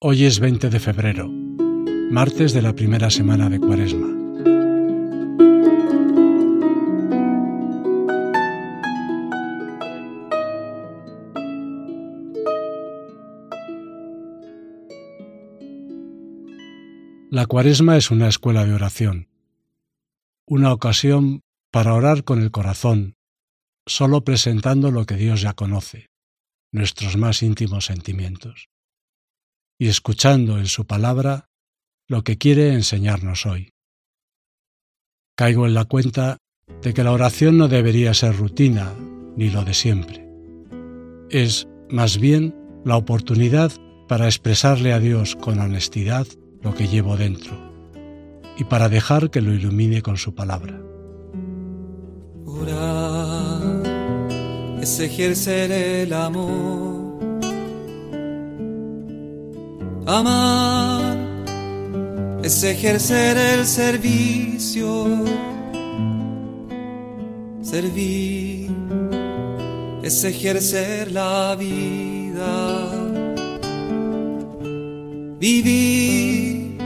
Hoy es 20 de febrero, martes de la primera semana de Cuaresma. La Cuaresma es una escuela de oración, una ocasión para orar con el corazón, solo presentando lo que Dios ya conoce, nuestros más íntimos sentimientos y escuchando en su palabra lo que quiere enseñarnos hoy. Caigo en la cuenta de que la oración no debería ser rutina ni lo de siempre. Es, más bien, la oportunidad para expresarle a Dios con honestidad lo que llevo dentro y para dejar que lo ilumine con su palabra. Orar es ejercer el amor Amar es ejercer el servicio. Servir es ejercer la vida. Vivir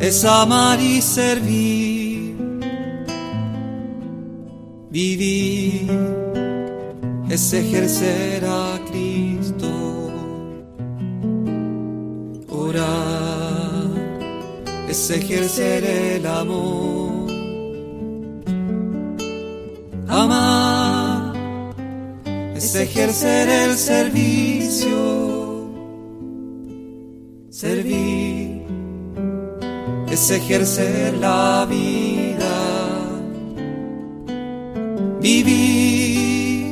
es amar y servir. Vivir es ejercer a Cristo. Es ejercer el amor. Amar es ejercer el servicio. Servir es ejercer la vida. Vivir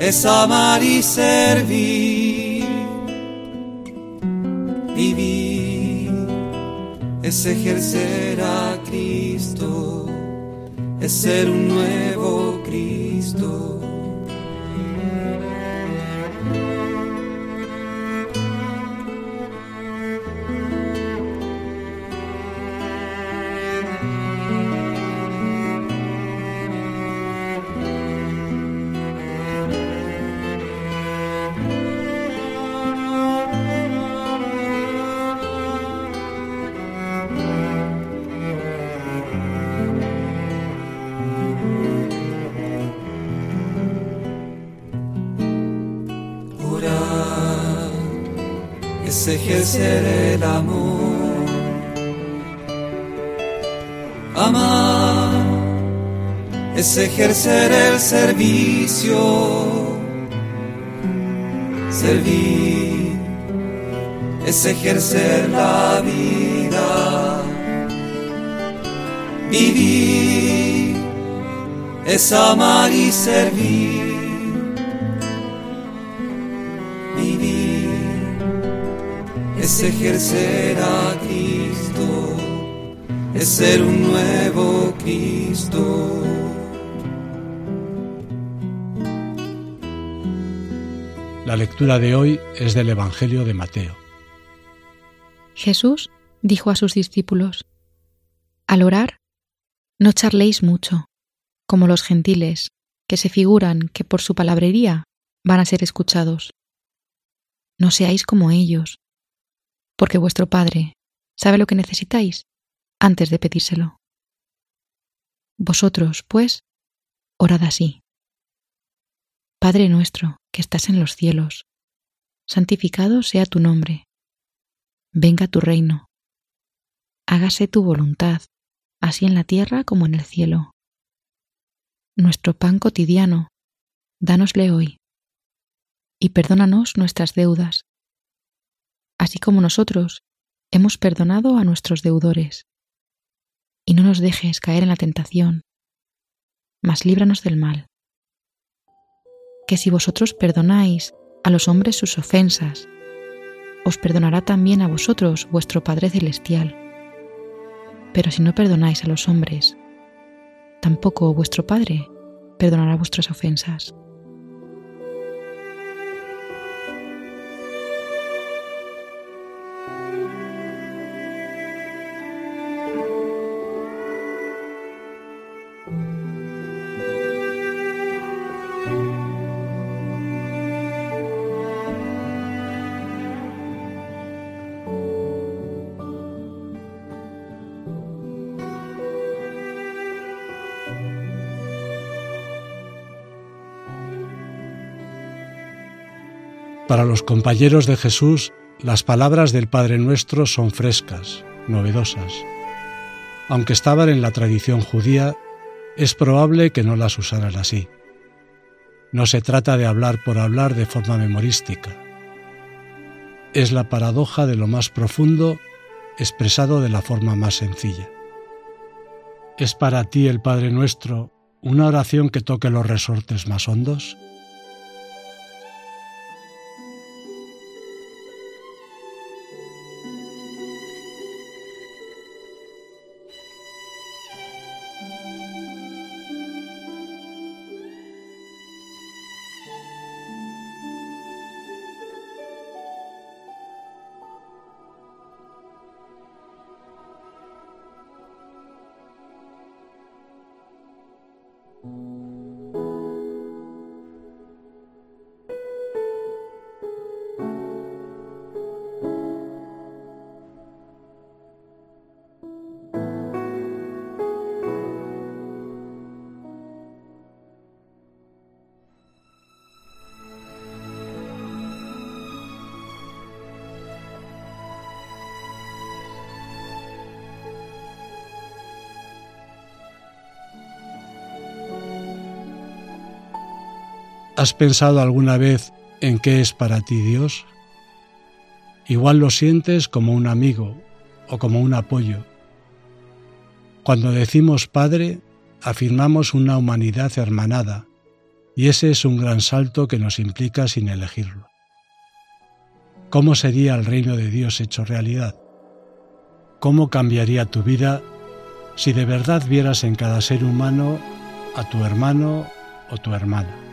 es amar y servir Vivir es ejercer a Cristo, es ser un nuevo Cristo. Es ejercer el amor. Amar es ejercer el servicio. Servir es ejercer la vida. Vivir es amar y servir. Es ejercer a Cristo, es ser un nuevo Cristo. La lectura de hoy es del Evangelio de Mateo. Jesús dijo a sus discípulos, Al orar, no charléis mucho, como los gentiles, que se figuran que por su palabrería van a ser escuchados. No seáis como ellos, porque vuestro Padre sabe lo que necesitáis antes de pedírselo. Vosotros, pues, orad así. Padre nuestro, que estás en los cielos, santificado sea tu nombre. Venga tu reino. Hágase tu voluntad, así en la tierra como en el cielo. Nuestro pan cotidiano, dánosle hoy. Y perdónanos nuestras deudas, así como nosotros hemos perdonado a nuestros deudores. Y no nos dejes caer en la tentación, mas líbranos del mal. Que si vosotros perdonáis a los hombres sus ofensas, os perdonará también a vosotros vuestro Padre Celestial. Pero si no perdonáis a los hombres, tampoco vuestro Padre perdonará vuestras ofensas. Para los compañeros de Jesús, las palabras del Padre Nuestro son frescas, novedosas. Aunque estaban en la tradición judía, es probable que no las usaran así. No se trata de hablar por hablar de forma memorística. Es la paradoja de lo más profundo expresado de la forma más sencilla. ¿Es para ti el Padre Nuestro una oración que toque los resortes más hondos? ¿Has pensado alguna vez en qué es para ti Dios? Igual lo sientes como un amigo o como un apoyo. Cuando decimos Padre, afirmamos una humanidad hermanada, y ese es un gran salto que nos implica sin elegirlo. ¿Cómo sería el reino de Dios hecho realidad? ¿Cómo cambiaría tu vida si de verdad vieras en cada ser humano a tu hermano o tu hermana?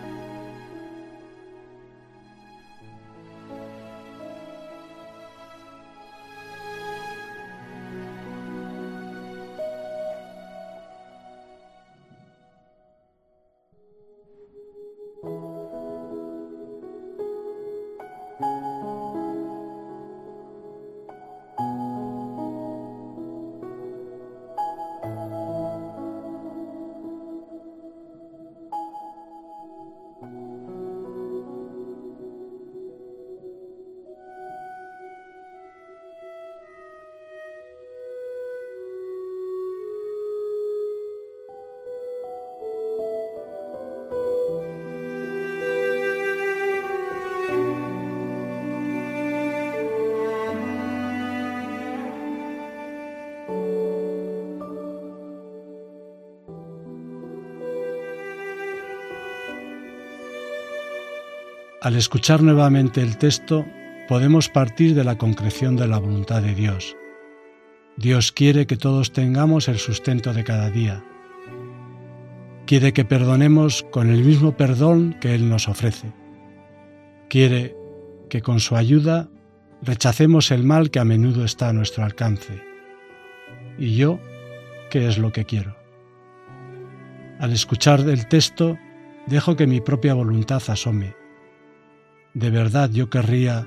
Al escuchar nuevamente el texto, podemos partir de la concreción de la voluntad de Dios. Dios quiere que todos tengamos el sustento de cada día. Quiere que perdonemos con el mismo perdón que Él nos ofrece. Quiere que con su ayuda rechacemos el mal que a menudo está a nuestro alcance. ¿Y yo qué es lo que quiero? Al escuchar el texto, dejo que mi propia voluntad asome de verdad yo querría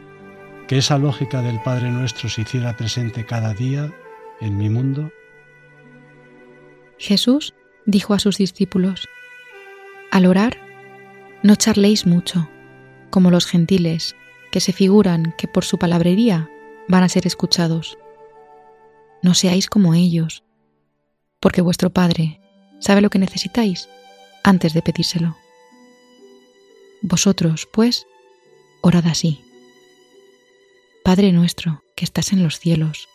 que esa lógica del Padre Nuestro se hiciera presente cada día en mi mundo? Jesús dijo a sus discípulos, Al orar, no charléis mucho, como los gentiles, que se figuran que por su palabrería van a ser escuchados. No seáis como ellos, porque vuestro Padre sabe lo que necesitáis antes de pedírselo. Vosotros, pues, Orad así. Padre nuestro que estás en los cielos,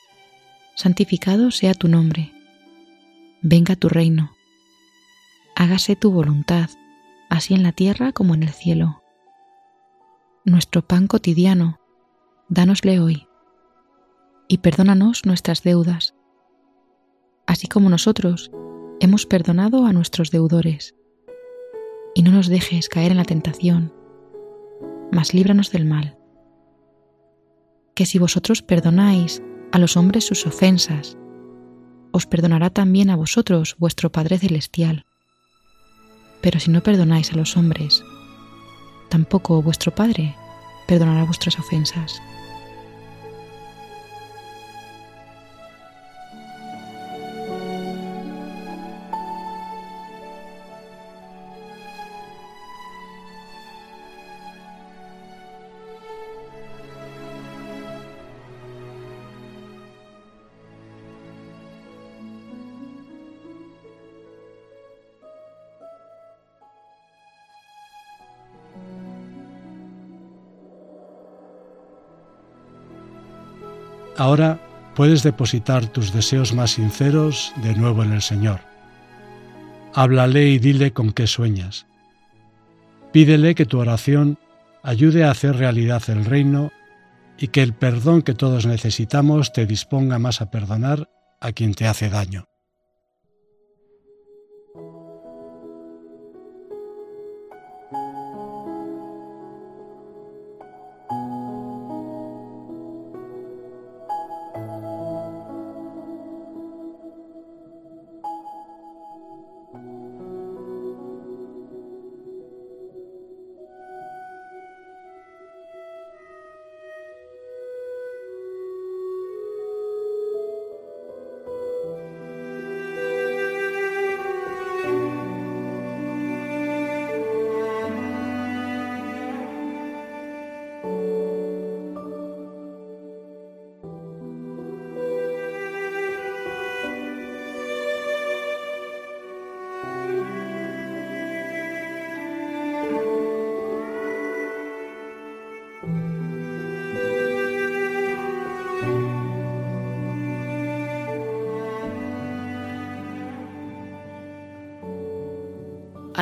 santificado sea tu nombre. Venga tu reino. Hágase tu voluntad, así en la tierra como en el cielo. Nuestro pan cotidiano, dánosle hoy. Y perdónanos nuestras deudas, así como nosotros hemos perdonado a nuestros deudores. Y no nos dejes caer en la tentación mas líbranos del mal. Que si vosotros perdonáis a los hombres sus ofensas, os perdonará también a vosotros vuestro Padre Celestial. Pero si no perdonáis a los hombres, tampoco vuestro Padre perdonará vuestras ofensas. Ahora puedes depositar tus deseos más sinceros de nuevo en el Señor. Háblale y dile con qué sueñas. Pídele que tu oración ayude a hacer realidad el reino y que el perdón que todos necesitamos te disponga más a perdonar a quien te hace daño.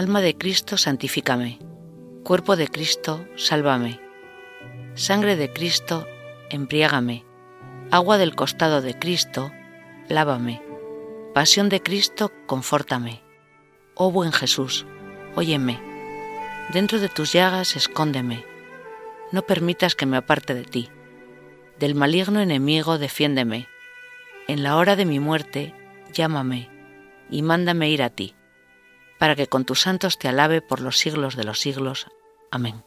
Alma de Cristo, santifícame. Cuerpo de Cristo, sálvame. Sangre de Cristo, embriágame. Agua del costado de Cristo, lávame. Pasión de Cristo, confórtame. Oh buen Jesús, óyeme. Dentro de tus llagas, escóndeme. No permitas que me aparte de ti. Del maligno enemigo, defiéndeme. En la hora de mi muerte, llámame y mándame ir a ti para que con tus santos te alabe por los siglos de los siglos. Amén.